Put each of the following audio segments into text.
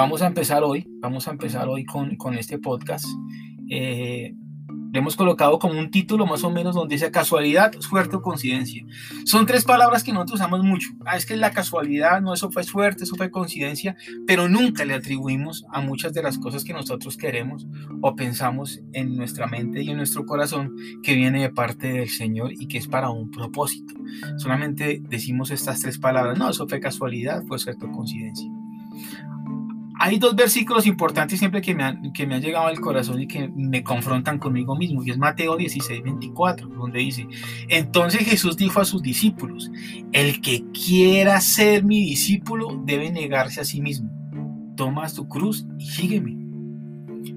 vamos a empezar hoy, vamos a empezar hoy con, con este podcast. Eh, le hemos colocado como un título más o menos donde dice casualidad, suerte o coincidencia. Son tres palabras que nosotros usamos mucho. Ah, es que la casualidad, no, eso fue suerte, eso fue coincidencia, pero nunca le atribuimos a muchas de las cosas que nosotros queremos o pensamos en nuestra mente y en nuestro corazón que viene de parte del Señor y que es para un propósito. Solamente decimos estas tres palabras, no, eso fue casualidad, fue suerte o coincidencia. Hay dos versículos importantes siempre que me, han, que me han llegado al corazón y que me confrontan conmigo mismo, y es Mateo 16, 24, donde dice, entonces Jesús dijo a sus discípulos, el que quiera ser mi discípulo debe negarse a sí mismo, toma su cruz y sígueme.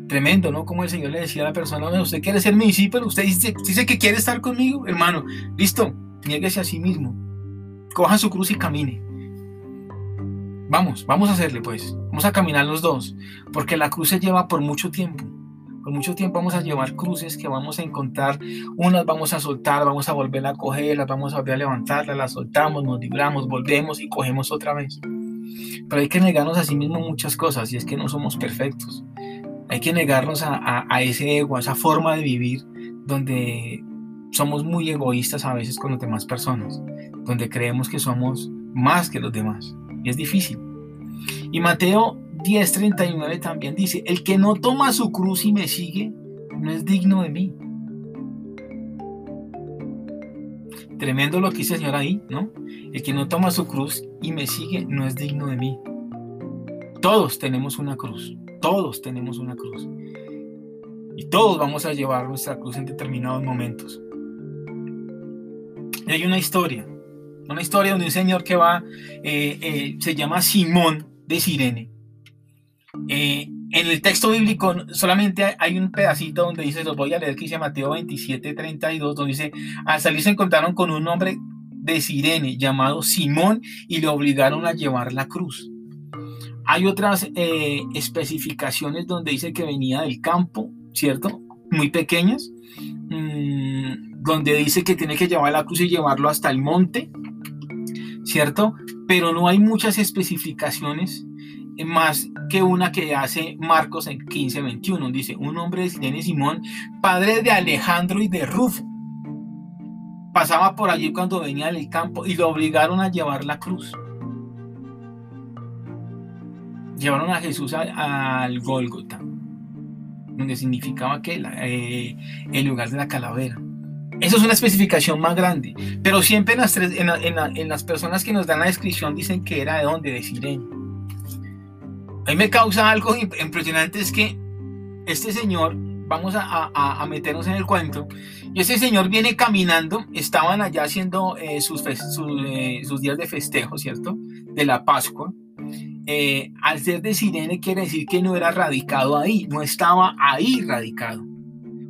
Tremendo, ¿no? Como el Señor le decía a la persona, usted quiere ser mi discípulo, usted dice, dice que quiere estar conmigo, hermano, listo, niéguese a sí mismo, coja su cruz y camine. Vamos, vamos a hacerle pues. Vamos a caminar los dos. Porque la cruz se lleva por mucho tiempo. Por mucho tiempo vamos a llevar cruces que vamos a encontrar. Unas vamos a soltar, vamos a volver a coger, las vamos a volver a levantarlas, las soltamos, nos libramos, volvemos y cogemos otra vez. Pero hay que negarnos a sí mismo muchas cosas y es que no somos perfectos. Hay que negarnos a, a ese ego, a esa forma de vivir donde somos muy egoístas a veces con las demás personas, donde creemos que somos más que los demás. Es difícil. Y Mateo 10:39 también dice, el que no toma su cruz y me sigue, no es digno de mí. Tremendo lo que dice el Señor ahí, ¿no? El que no toma su cruz y me sigue, no es digno de mí. Todos tenemos una cruz, todos tenemos una cruz. Y todos vamos a llevar nuestra cruz en determinados momentos. Y hay una historia una historia donde un señor que va, eh, eh, se llama Simón de Sirene. Eh, en el texto bíblico solamente hay un pedacito donde dice, los voy a leer, que dice Mateo 27, 32, donde dice, al salir se encontraron con un hombre de Sirene llamado Simón y le obligaron a llevar la cruz. Hay otras especificaciones donde dice que venía del campo, ¿cierto? Muy pequeñas, mm, donde dice que tiene que llevar la cruz y llevarlo hasta el monte, ¿cierto? Pero no hay muchas especificaciones eh, más que una que hace Marcos en 15:21. Dice, un hombre de Sirene Simón, padre de Alejandro y de Rufo, pasaba por allí cuando venía del campo y lo obligaron a llevar la cruz. Llevaron a Jesús al Gólgota, donde significaba que eh, el lugar de la calavera. Eso es una especificación más grande. Pero siempre en las, las personas que nos dan la descripción dicen que era de dónde, de Sirene. A mí me causa algo impresionante, es que este señor, vamos a, meternos en el cuento, y ese señor viene caminando, estaban allá haciendo eh, sus, eh, sus, días de festejo, ¿cierto? De la Pascua. Eh, al ser de Sirene quiere decir que no era radicado ahí, no estaba ahí radicado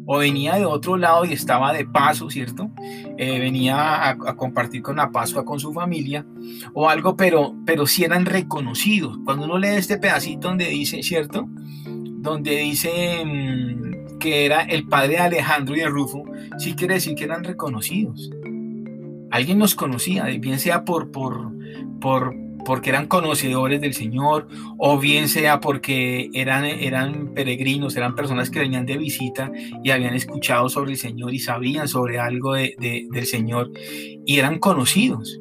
o venía de otro lado y estaba de paso, ¿cierto? Eh, venía a, compartir con la Pascua con su familia o algo, pero, pero sí eran reconocidos. Cuando uno lee este pedacito donde dice, ¿cierto? Donde dice mm, que era el padre de Alejandro y de Rufo, sí quiere decir que eran reconocidos. Alguien los conocía, bien sea por, por, por, porque eran conocedores del Señor, o bien sea porque eran, eran peregrinos, eran personas que venían de visita y habían escuchado sobre el Señor y sabían sobre algo de, del Señor y eran conocidos.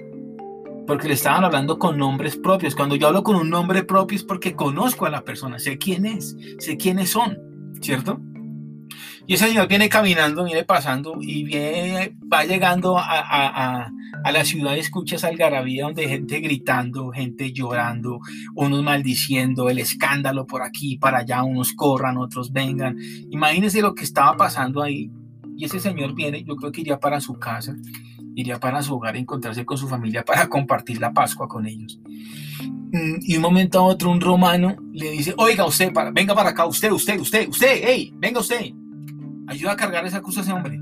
Porque le estaban hablando con nombres propios. Cuando yo hablo con un nombre propio es porque conozco a la persona, sé quién es, sé quiénes son, ¿cierto? Y ese señor viene caminando, viene pasando y viene, va llegando a, la ciudad y escucha esa algarabía donde hay gente gritando, gente llorando, unos maldiciendo, el escándalo por aquí, para allá, unos corran, otros vengan. Imagínense lo que estaba pasando ahí. Y ese señor viene, yo creo que iría para su casa, iría para su hogar, encontrarse con su familia para compartir la Pascua con ellos. Mm, y un momento a otro un romano le dice, oiga usted, para, venga para acá, usted, usted, usted, usted, hey, venga usted ayuda a cargar esa cruz a ese hombre.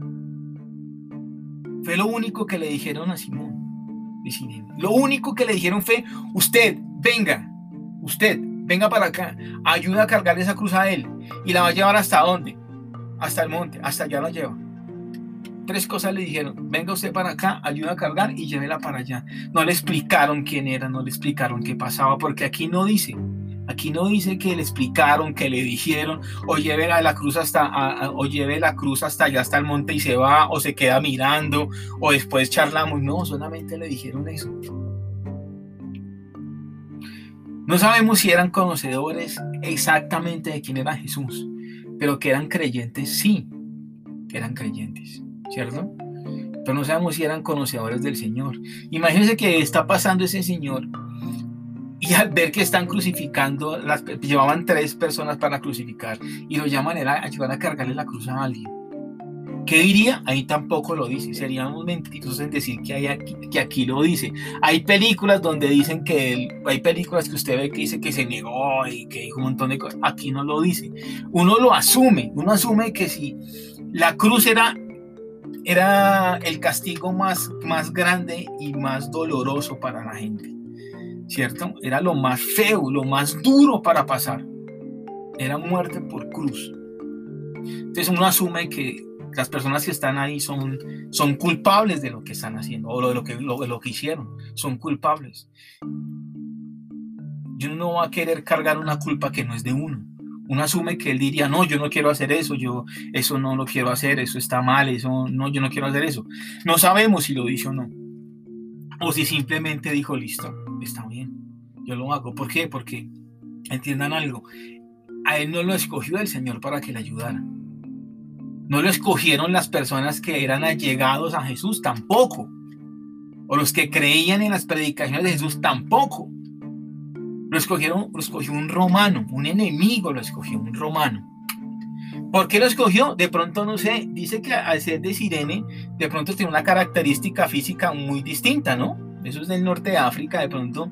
Fue lo único que le dijeron a Simón. Lo único que le dijeron fue, usted, venga, usted, venga para acá, ayuda a cargar esa cruz a él y la va a llevar hasta dónde? Hasta el monte, hasta allá la lleva. Tres cosas le dijeron, venga usted para acá, ayuda a cargar y llévela para allá. No le explicaron quién era, no le explicaron qué pasaba, porque aquí no dice, Aquí no dice que le explicaron, que le dijeron, o lleve la cruz hasta, o lleve la cruz hasta allá, hasta el monte y se va, o se queda mirando, o después charlamos. No, solamente le dijeron eso. No sabemos si eran conocedores exactamente de quién era Jesús, pero que eran creyentes, sí, eran creyentes, ¿cierto? Pero no sabemos si eran conocedores del Señor. Imagínense que está pasando ese Señor al ver que están crucificando, llevaban tres personas para crucificar y lo llaman a ayudar a cargarle la cruz a alguien. ¿Qué diría? Ahí tampoco lo dice. Seríamos mentirosos en decir que, hay aquí, que aquí lo dice. Hay películas donde dicen que hay películas que usted ve que dice que se negó y que dijo un montón de cosas. Aquí no lo dice. Uno lo asume. Uno asume que si la cruz era, era el castigo más, más grande y más doloroso para la gente. ¿Cierto? Era lo más feo, lo más duro para pasar. Era muerte por cruz. Entonces uno asume que las personas que están ahí son, son culpables de lo que están haciendo o de lo que, lo, lo que hicieron. Son culpables. Y uno no va a querer cargar una culpa que no es de uno. Uno asume que él diría, no, yo no quiero hacer eso, yo eso no lo quiero hacer, eso está mal, eso no, yo no quiero hacer eso. No sabemos si lo dice o no. O si simplemente dijo, listo, está bien, yo lo hago. ¿Por qué? Porque entiendan algo, a él no lo escogió el Señor para que le ayudara. No lo escogieron las personas que eran allegados a Jesús tampoco. O los que creían en las predicaciones de Jesús tampoco. Lo escogieron, lo escogió un romano, un enemigo lo escogió, un romano. ¿Por qué lo escogió? De pronto no sé, dice que al ser de Sirene, de pronto tiene una característica física muy distinta, ¿no? Eso es del norte de África, de pronto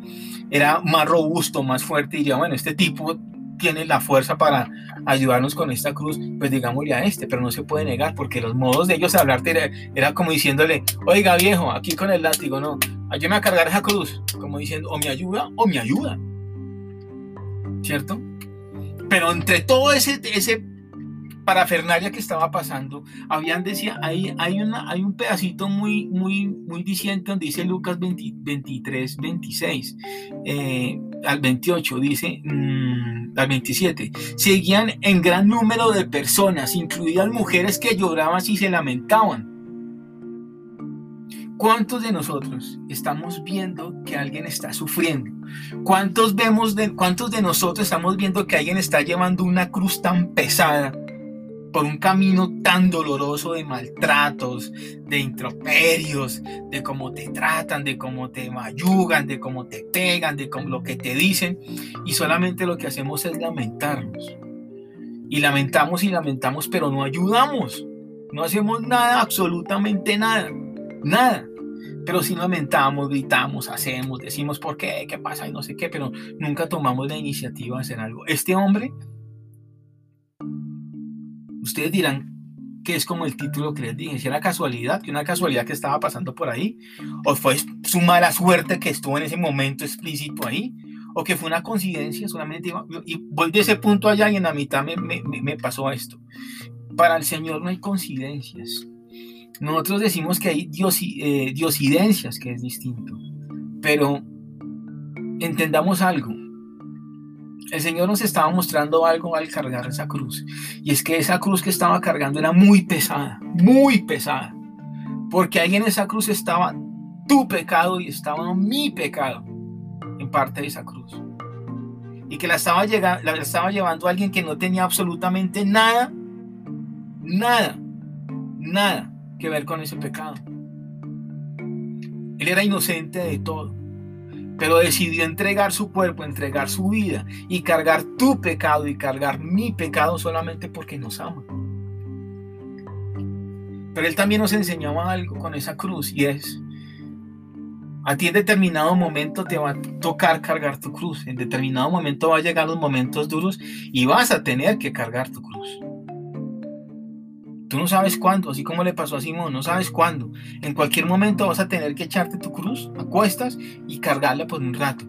era más robusto, más fuerte, y diría, bueno, este tipo tiene la fuerza para ayudarnos con esta cruz, pues digámosle a este, pero no se puede negar, porque los modos de ellos hablarte era, era como diciéndole, oiga viejo, aquí con el látigo, no, ayúdame a cargar esa cruz, como diciendo, o me ayuda o me ayuda, ¿cierto? Pero entre todo ese, ese parafernalia que estaba pasando, habían decía, hay, hay, una, hay un pedacito muy, muy, muy diciente donde dice Lucas 23, 26, eh, al 28, dice, mm, al 27, seguían en gran número de personas, incluidas mujeres que lloraban y se lamentaban. ¿Cuántos de nosotros estamos viendo que alguien está sufriendo? ¿Cuántos, vemos de, ¿Cuántos de nosotros estamos viendo que alguien está llevando una cruz tan pesada? Por un camino tan doloroso de maltratos, de introperios, de cómo te tratan, de cómo te mayugan, de cómo te pegan, de cómo, lo que te dicen, y solamente lo que hacemos es lamentarnos. Y lamentamos y lamentamos, pero no ayudamos. No hacemos nada, absolutamente nada. Nada. Pero si lamentamos, gritamos, hacemos, decimos por qué, qué pasa y no sé qué, pero nunca tomamos la iniciativa de hacer algo. Este hombre Ustedes dirán que es como el título que les dije, si era casualidad, que una casualidad que estaba pasando por ahí, o fue su mala suerte que estuvo en ese momento explícito ahí, o que fue una coincidencia, solamente y voy de ese punto allá y en la mitad me, me, pasó esto. Para el Señor no hay coincidencias. Nosotros decimos que hay dios, eh, diosidencias, que es distinto, pero entendamos algo el Señor nos estaba mostrando algo al cargar esa cruz. Y es que esa cruz que estaba cargando era muy pesada, muy pesada. Porque ahí en esa cruz estaba tu pecado y estaba mi pecado en parte de esa cruz. Y que la estaba, llegando, la estaba llevando a alguien que no tenía absolutamente nada, nada, nada que ver con ese pecado. Él era inocente de todo pero decidió entregar su cuerpo, entregar su vida y cargar tu pecado y cargar mi pecado solamente porque nos ama. Pero Él también nos enseñaba algo con esa cruz y es, a ti en determinado momento te va a tocar cargar tu cruz, en determinado momento va a llegar los momentos duros y vas a tener que cargar tu cruz. Tú no sabes cuándo, así como le pasó a Simón, no sabes cuándo. En cualquier momento vas a tener que echarte tu cruz a cuestas y cargarla por un rato.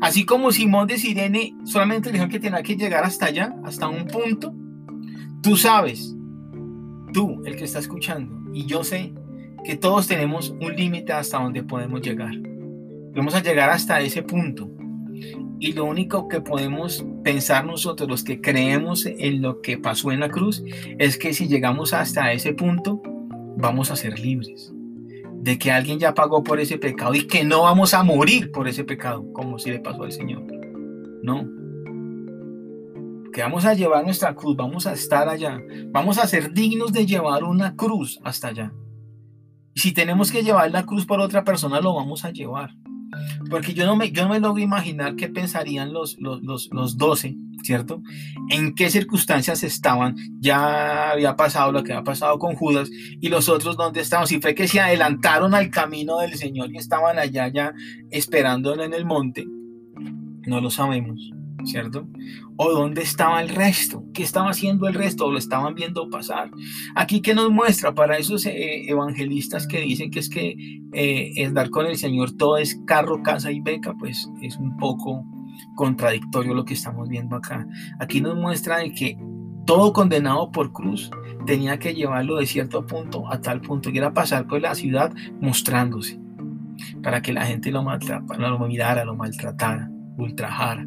Así como Simón de Sirene solamente dijo que tenía que llegar hasta allá, hasta un punto, tú sabes, tú, el que está escuchando, y yo sé que todos tenemos un límite hasta donde podemos llegar. Vamos a llegar hasta ese punto. Y lo único que podemos pensar nosotros, los que creemos en lo que pasó en la cruz, es que si llegamos hasta ese punto, vamos a ser libres. De que alguien ya pagó por ese pecado y que no vamos a morir por ese pecado, como si le pasó al Señor. No. Que vamos a llevar nuestra cruz, vamos a estar allá, vamos a ser dignos de llevar una cruz hasta allá. Y si tenemos que llevar la cruz por otra persona, lo vamos a llevar. Porque yo no me, yo no me logro imaginar qué pensarían los, los, los, los 12, ¿cierto? En qué circunstancias estaban. Ya había pasado lo que había pasado con Judas y los otros dónde estaban. Si fue que se adelantaron al camino del Señor y estaban allá ya esperándolo en el monte, no lo sabemos. ¿Cierto? ¿O dónde estaba el resto? ¿Qué estaba haciendo el resto? ¿O lo estaban viendo pasar? Aquí que nos muestra para esos eh, evangelistas que dicen que es que eh, el dar con el Señor todo es carro, casa y beca, pues es un poco contradictorio lo que estamos viendo acá. Aquí nos muestra que todo condenado por cruz tenía que llevarlo de cierto punto a tal punto, y era pasar por la ciudad mostrándose, para que la gente lo, lo mirara, lo maltratara, ultrajara.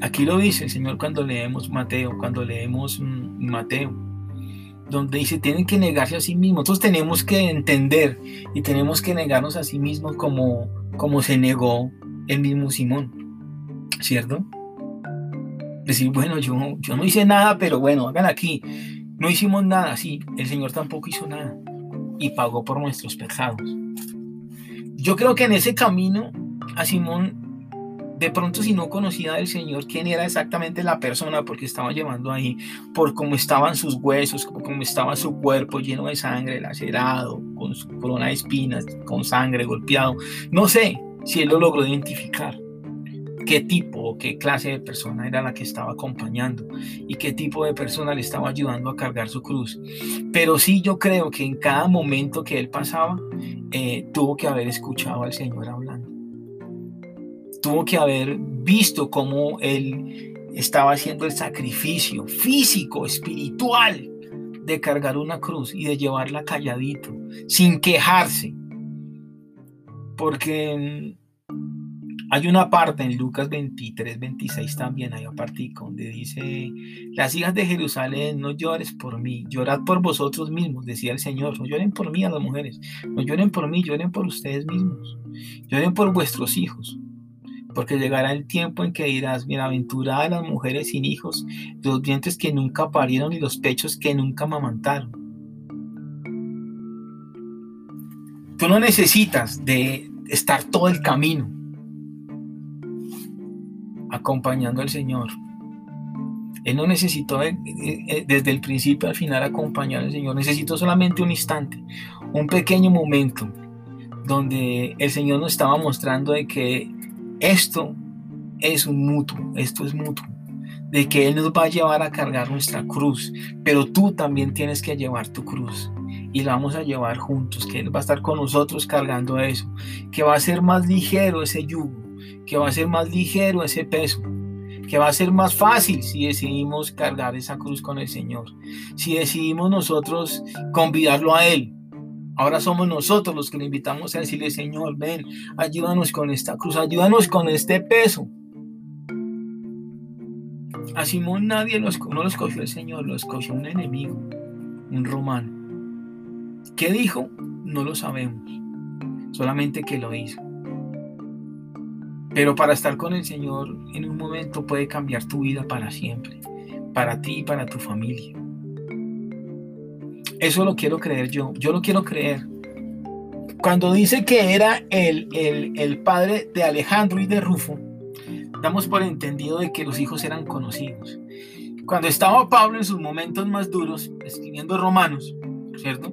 Aquí lo dice el Señor cuando leemos Mateo, cuando leemos mm, Mateo, donde dice, tienen que negarse a sí mismos. Nosotros tenemos que entender y tenemos que negarnos a sí mismos como, como se negó el mismo Simón, ¿cierto? Decir, bueno, yo, yo no hice nada, pero bueno, hagan aquí. No hicimos nada, sí, el Señor tampoco hizo nada y pagó por nuestros pecados. Yo creo que en ese camino a Simón de pronto si no conocía del Señor quién era exactamente la persona porque estaba llevando ahí, por cómo estaban sus huesos, por cómo estaba su cuerpo lleno de sangre, lacerado, con su corona de espinas, con sangre golpeado. No sé si él lo logró identificar qué tipo o qué clase de persona era la que estaba acompañando y qué tipo de persona le estaba ayudando a cargar su cruz. Pero sí yo creo que en cada momento que él pasaba, eh, tuvo que haber escuchado al Señor hablando tuvo que haber visto cómo él estaba haciendo el sacrificio físico, espiritual, de cargar una cruz y de llevarla calladito, sin quejarse. Porque hay una parte en Lucas 23, 26 también, hay un partido donde dice, las hijas de Jerusalén, no llores por mí, llorad por vosotros mismos, decía el Señor, no lloren por mí a las mujeres, no lloren por mí, lloren por ustedes mismos, lloren por vuestros hijos, porque llegará el tiempo en que dirás, bienaventuradas las mujeres sin hijos, los dientes que nunca parieron y los pechos que nunca amamantaron. Tú no necesitas de estar todo el camino acompañando al Señor. Él no necesitó eh, eh, desde el principio al final acompañar al Señor. Necesitó solamente un instante, un pequeño momento donde el Señor nos estaba mostrando de que esto es un mutuo, esto es mutuo, de que Él nos va a llevar a cargar nuestra cruz, pero tú también tienes que llevar tu cruz y la vamos a llevar juntos, que Él va a estar con nosotros cargando eso, que va a ser más ligero ese yugo, que va a ser más ligero ese peso, que va a ser más fácil si decidimos cargar esa cruz con el Señor, si decidimos nosotros convidarlo a Él, Ahora somos nosotros los que le invitamos a decirle, Señor, ven, ayúdanos con esta cruz, ayúdanos con este peso. A Simón nadie no lo escogió el Señor, lo escogió un enemigo, un romano. ¿Qué dijo? No lo sabemos, solamente que lo hizo. Pero para estar con el Señor en un momento puede cambiar tu vida para siempre, para ti y para tu familia. Eso lo quiero creer yo. Yo lo quiero creer. Cuando dice que era el, el, padre de Alejandro y de Rufo, damos por entendido de que los hijos eran conocidos. Cuando estaba Pablo en sus momentos más duros, escribiendo Romanos, ¿cierto?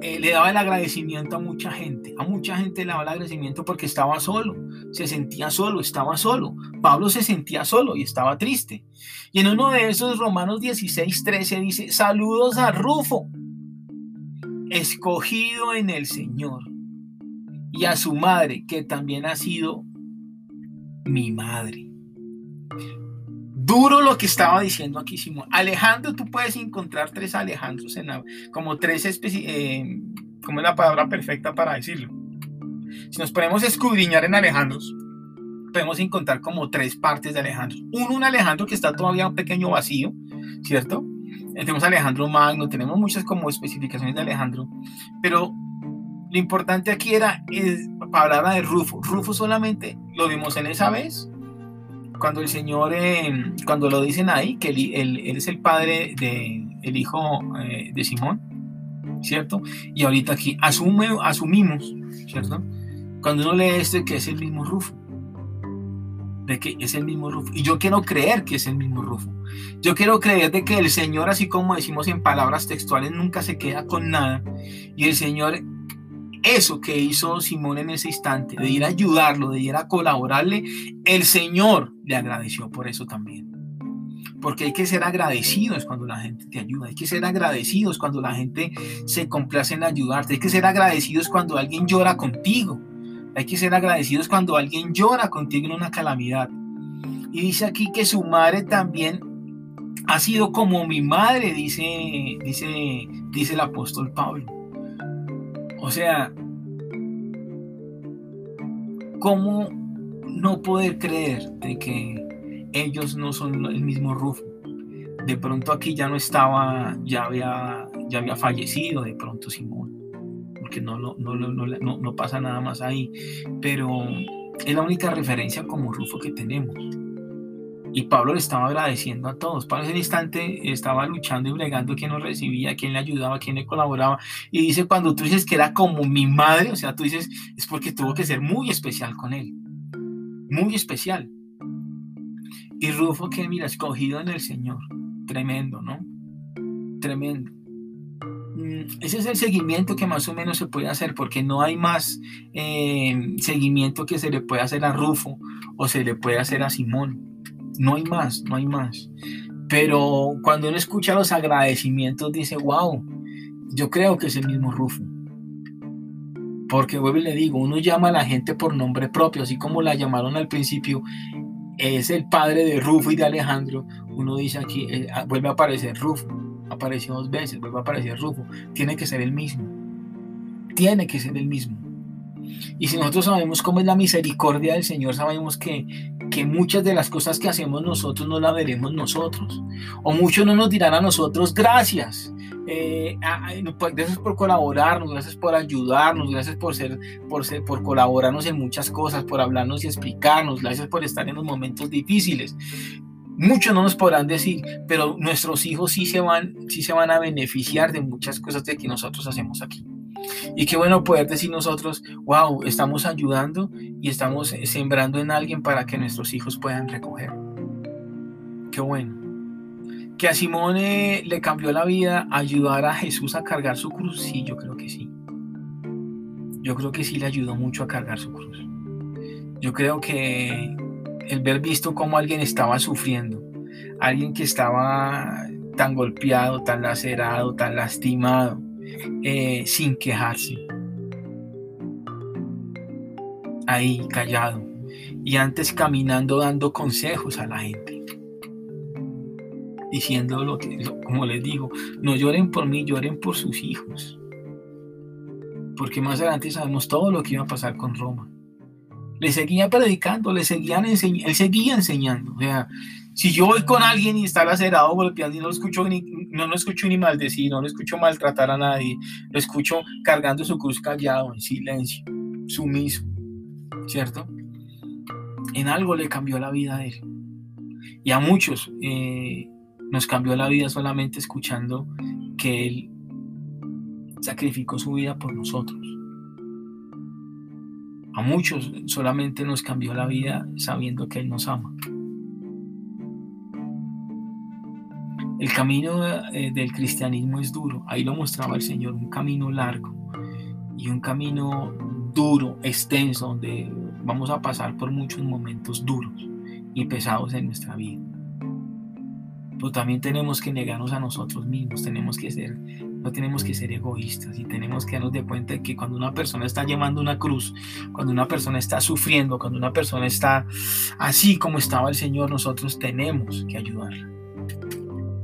Eh, le daba el agradecimiento a mucha gente. A mucha gente le daba el agradecimiento porque estaba solo, se sentía solo, estaba solo. Pablo se sentía solo y estaba triste. Y en uno de esos Romanos 16, 13 dice, saludos a Rufo, escogido en el Señor, y a su madre, que también ha sido mi madre. Duro lo que estaba diciendo aquí Simón. Alejandro, tú puedes encontrar tres Alejandros en la, como tres eh, como es la palabra perfecta para decirlo. Si nos ponemos a escudriñar en Alejandro, podemos encontrar como tres partes de Alejandro. Uno, un Alejandro que está todavía un pequeño vacío, ¿cierto? Eh, tenemos Alejandro Magno, tenemos muchas como especificaciones de Alejandro, pero lo importante aquí era es, para hablar de Rufo. Rufo solamente lo vimos en esa vez, cuando el Señor, eh, cuando lo dicen ahí, que él, es el padre el hijo eh, de Simón, ¿cierto? Y ahorita aquí asume, asumimos, ¿cierto? Cuando uno lee este que es el mismo Rufo, de que es el mismo Rufo. Y yo quiero creer que es el mismo Rufo. Yo quiero creer de que el Señor, así como decimos en palabras textuales, nunca se queda con nada. Y el Señor, eso que hizo Simón en ese instante, de ir a ayudarlo, de ir a colaborarle, el Señor le agradeció por eso también. Porque hay que ser agradecidos cuando la gente te ayuda, hay que ser agradecidos cuando la gente se complace en ayudarte, hay que ser agradecidos cuando alguien llora contigo, hay que ser agradecidos cuando alguien llora contigo en una calamidad. Y dice aquí que su madre también ha sido como mi madre, dice, dice, dice el apóstol Pablo. O sea, ¿cómo no poder creer de que ellos no son el mismo Rufo? De pronto aquí ya no estaba, ya había, ya había fallecido de pronto Simón porque no, no, no, no, pasa nada más ahí, pero es la única referencia como Rufo que tenemos. Y Pablo le estaba agradeciendo a todos. Pablo ese instante estaba luchando y bregando quién nos recibía, quién le ayudaba, quién le colaboraba. Y dice, cuando tú dices que era como mi madre, o sea, tú dices, es porque tuvo que ser muy especial con él. Muy especial. Y Rufo que, mira, escogido en el Señor. Tremendo, ¿no? Tremendo. Mm, ese es el seguimiento que más o menos se puede hacer porque no hay más eh, seguimiento que se le puede hacer a Rufo o se le puede hacer a Simón. No hay más, no hay más. Pero cuando uno escucha los agradecimientos dice, wow, yo creo que es el mismo Rufo. Porque vuelvo y le digo, uno llama a la gente por nombre propio, así como la llamaron al principio, es el padre de Rufo y de Alejandro. Uno dice aquí, eh, ah, vuelve a aparecer Rufo apareció dos veces, vuelve a aparecer Rufo, tiene que ser el mismo. Tiene que ser el mismo. Y si nosotros sabemos cómo es la misericordia del Señor, sabemos que, que muchas de las cosas que hacemos nosotros no las veremos nosotros. O muchos no nos dirán a nosotros gracias. Eh, pues, gracias por colaborarnos, gracias por ayudarnos, gracias por ser, por ser, por colaborarnos en muchas cosas, por hablarnos y explicarnos, gracias por estar en los momentos difíciles. Muchos no nos podrán decir, pero nuestros hijos sí se van, sí se van a beneficiar de muchas cosas de que nosotros hacemos aquí. Y qué bueno poder decir nosotros, wow, estamos ayudando y estamos sembrando en alguien para que nuestros hijos puedan recoger. Qué bueno. Que a Simón le cambió la vida ayudar a Jesús a cargar su cruz. Sí, yo creo que sí. Yo creo que sí le ayudó mucho a cargar su cruz. Yo creo que el ver visto cómo alguien estaba sufriendo, alguien que estaba tan golpeado, tan lacerado, tan lastimado, eh, sin quejarse. Ahí, callado. Y antes caminando dando consejos a la gente. Diciendo lo que, como les digo, no lloren por mí, lloren por sus hijos. Porque más adelante sabemos todo lo que iba a pasar con Roma le seguía predicando, le seguían enseñando, él seguía enseñando. O sea, si yo voy con alguien y está lacerado, golpeando y no lo escucho ni, no lo escucho ni maldecir, no lo escucho maltratar a nadie, lo escucho cargando su cruz callado, en silencio, sumiso, ¿cierto? En algo le cambió la vida a él. Y a muchos eh, nos cambió la vida solamente escuchando que él sacrificó su vida por nosotros. A muchos solamente nos cambió la vida sabiendo que Él nos ama. El camino eh, del cristianismo es duro, ahí lo mostraba el Señor, un camino largo y un camino duro, extenso, donde vamos a pasar por muchos momentos duros y pesados en nuestra vida. Pero también tenemos que negarnos a nosotros mismos, tenemos que ser no tenemos que ser egoístas y tenemos que darnos de cuenta de que cuando una persona está llevando una cruz, cuando una persona está sufriendo, cuando una persona está así como estaba el Señor, nosotros tenemos que ayudarla.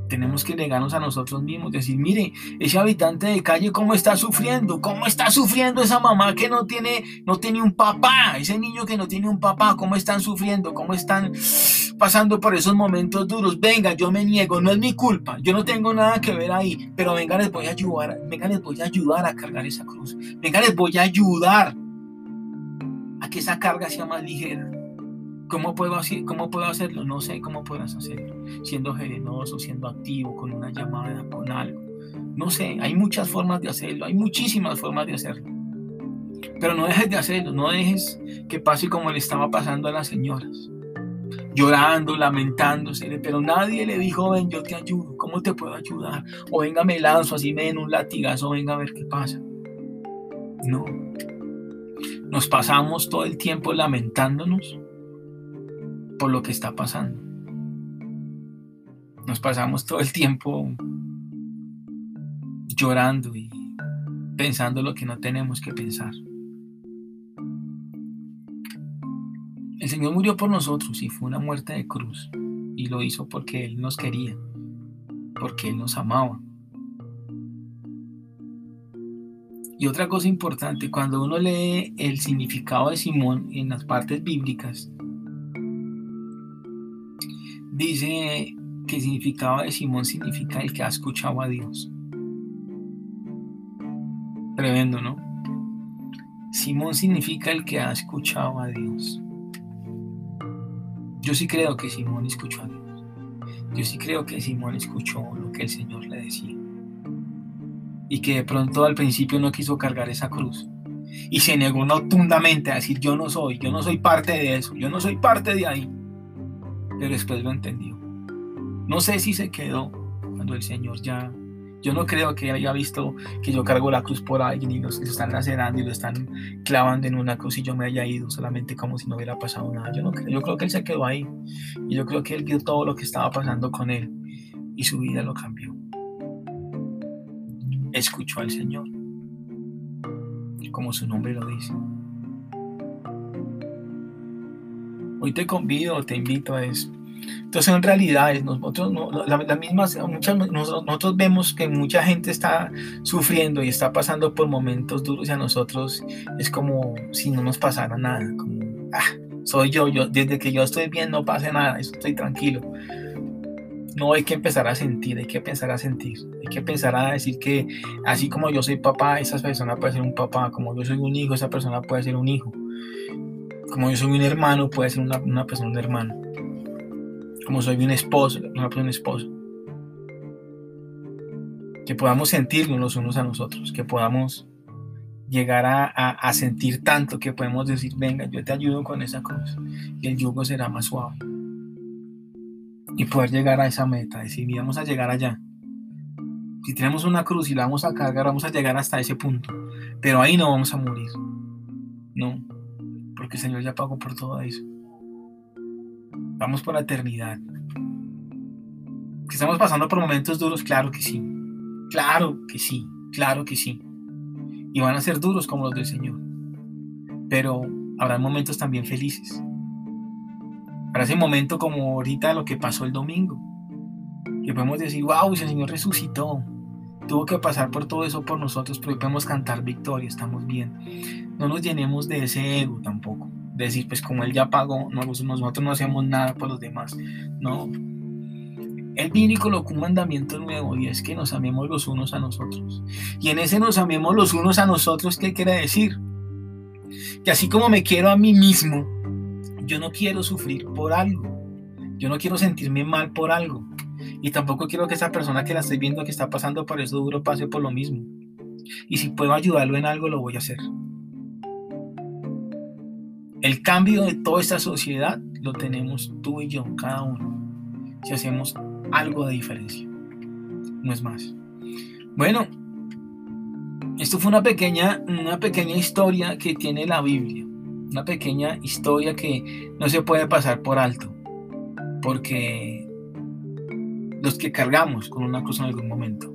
Tenemos que negarnos a nosotros mismos, decir, mire, ese habitante de calle cómo está sufriendo, cómo está sufriendo esa mamá que no tiene, no tiene un papá, ese niño que no tiene un papá, cómo están sufriendo, cómo están pasando por esos momentos duros. Venga, yo me niego, no es mi culpa, yo no tengo nada que ver ahí, pero venga, les voy a ayudar, venga, les voy a ayudar a cargar esa cruz, venga, les voy a ayudar a que esa carga sea más ligera. ¿Cómo puedo, hacer, ¿Cómo puedo hacerlo? No sé cómo puedas hacerlo. Siendo generoso, siendo activo, con una llamada, con algo. No sé, hay muchas formas de hacerlo, hay muchísimas formas de hacerlo. Pero no dejes de hacerlo, no dejes que pase como le estaba pasando a las señoras. Llorando, lamentándose, pero nadie le dijo, ven, yo te ayudo, ¿cómo te puedo ayudar? O venga, me lanzo, así me den un latigazo, venga a ver qué pasa. No. Nos pasamos todo el tiempo lamentándonos por lo que está pasando. Nos pasamos todo el tiempo llorando y pensando lo que no tenemos que pensar. El Señor murió por nosotros y fue una muerte de cruz. Y lo hizo porque Él nos quería, porque Él nos amaba. Y otra cosa importante, cuando uno lee el significado de Simón en las partes bíblicas, dice que el significado de Simón significa el que ha escuchado a Dios. Tremendo, ¿no? Simón significa el que ha escuchado a Dios. Yo sí creo que Simón escuchó a Dios. Yo sí creo que Simón escuchó lo que el Señor le decía. Y que de pronto al principio no quiso cargar esa cruz. Y se negó rotundamente a decir, yo no soy, yo no soy parte de eso, yo no soy parte de ahí pero después lo entendió. No sé si se quedó cuando el Señor ya... Yo no creo que haya visto que yo cargo la cruz por alguien y lo están lacerando y lo están clavando en una cruz y yo me haya ido solamente como si no hubiera pasado nada. Yo, no creo, yo creo que él se quedó ahí y yo creo que él vio todo lo que estaba pasando con él y su vida lo cambió. Escuchó al Señor, como su nombre lo dice. Hoy te convido, te invito a eso. Entonces son realidades, nosotros, la, misma, muchas, nosotros vemos que mucha gente está sufriendo y está pasando por momentos duros y a nosotros es como si no nos pasara nada, como, ah, soy yo, yo, desde que yo estoy bien no pasa nada, estoy tranquilo. No hay que empezar a sentir, hay que pensar a sentir, hay que pensar a decir que así como yo soy papá, esa persona puede ser un papá, como yo soy un hijo, esa persona puede ser un hijo como yo soy un hermano, puede ser una, persona un hermano. Como soy un esposo, una persona un esposo. Que podamos sentirnos los unos a nosotros, que podamos llegar a, sentir tanto que podemos decir, venga, yo te ayudo con esa cruz y el yugo será más suave. Y poder llegar a esa meta, decir, vamos a llegar allá. Si tenemos una cruz y la vamos a cargar, vamos a llegar hasta ese punto. Pero ahí no vamos a morir. No porque el Señor ya pagó por todo eso. Vamos por la eternidad. ¿Que estamos pasando por momentos duros? Claro que sí. Claro que sí. Claro que sí. Y van a ser duros como los del Señor. Pero habrá momentos también felices. Para ese momento como ahorita lo que pasó el domingo. Que podemos decir, wow, el Señor resucitó tuvo que pasar por todo eso por nosotros, pero hoy podemos cantar victoria, estamos bien. No nos llenemos de ese ego tampoco, de decir, pues como Él ya pagó, nosotros no hacemos nada por los demás. No. Él vino y colocó un mandamiento nuevo y es que nos amemos los unos a nosotros. Y en ese nos amemos los unos a nosotros, ¿qué quiere decir? Que así como me quiero a mí mismo, yo no quiero sufrir por algo. Yo no quiero sentirme mal por algo. Y tampoco quiero que esa persona que la estoy viendo que está pasando por eso duro pase por lo mismo. Y si puedo ayudarlo en algo, lo voy a hacer. El cambio de toda esta sociedad lo tenemos tú y yo, cada uno. Si hacemos algo de diferencia. No es más. Bueno, esto fue una pequeña, una pequeña historia que tiene la Biblia. Una pequeña historia que no se puede pasar por alto. Porque los que cargamos con una cruz en algún momento,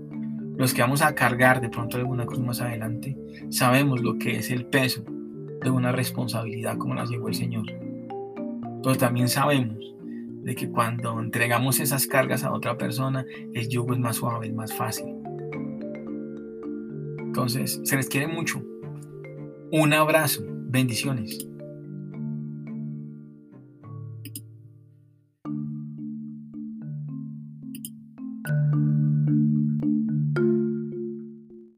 los que vamos a cargar de pronto alguna cruz más adelante, sabemos lo que es el peso de una responsabilidad como la llevó el Señor. Pero también sabemos de que cuando entregamos esas cargas a otra persona, el yugo es más suave, es más fácil. Entonces, se les quiere mucho. Un abrazo. Bendiciones.